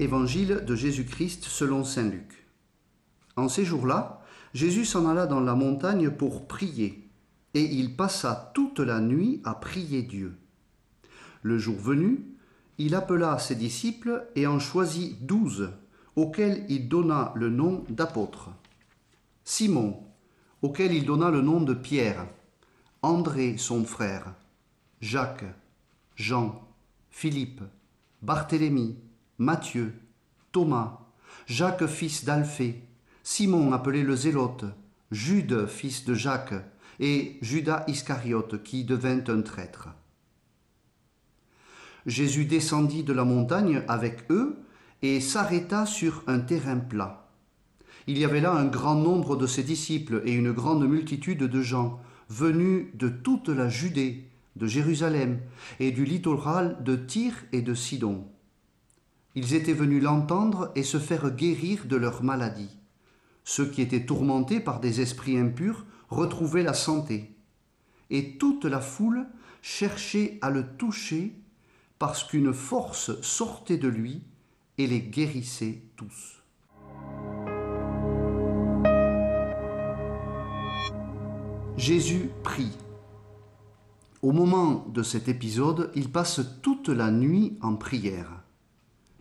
Évangile de Jésus-Christ selon Saint Luc. En ces jours-là, Jésus s'en alla dans la montagne pour prier, et il passa toute la nuit à prier Dieu. Le jour venu, il appela ses disciples et en choisit douze, auxquels il donna le nom d'apôtres. Simon, auquel il donna le nom de Pierre, André son frère, Jacques, Jean, Philippe, Barthélemy, Matthieu, Thomas, Jacques fils d'Alphée, Simon appelé le Zélote, Jude fils de Jacques, et Judas Iscariote qui devint un traître. Jésus descendit de la montagne avec eux et s'arrêta sur un terrain plat. Il y avait là un grand nombre de ses disciples et une grande multitude de gens venus de toute la Judée, de Jérusalem et du littoral de Tyr et de Sidon. Ils étaient venus l'entendre et se faire guérir de leur maladie. Ceux qui étaient tourmentés par des esprits impurs retrouvaient la santé. Et toute la foule cherchait à le toucher parce qu'une force sortait de lui et les guérissait tous. Jésus prie. Au moment de cet épisode, il passe toute la nuit en prière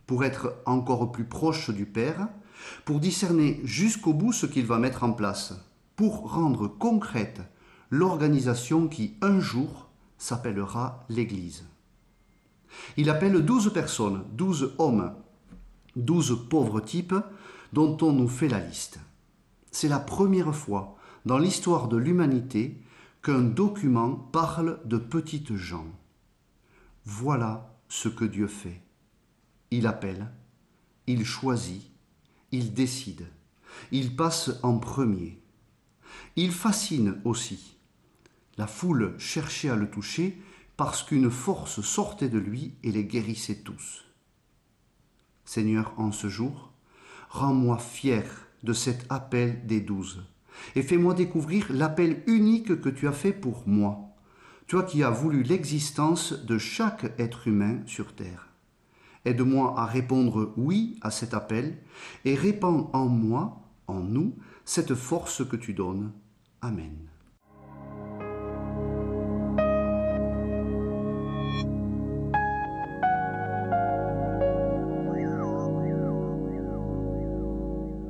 pour être encore plus proche du Père, pour discerner jusqu'au bout ce qu'il va mettre en place, pour rendre concrète l'organisation qui un jour s'appellera l'Église. Il appelle douze personnes, douze hommes, douze pauvres types dont on nous fait la liste. C'est la première fois dans l'histoire de l'humanité qu'un document parle de petites gens. Voilà ce que Dieu fait. Il appelle, il choisit, il décide, il passe en premier. Il fascine aussi. La foule cherchait à le toucher parce qu'une force sortait de lui et les guérissait tous. Seigneur, en ce jour, rends-moi fier de cet appel des douze et fais-moi découvrir l'appel unique que tu as fait pour moi, toi qui as voulu l'existence de chaque être humain sur terre. Aide-moi à répondre oui à cet appel et répands en moi, en nous, cette force que tu donnes. Amen.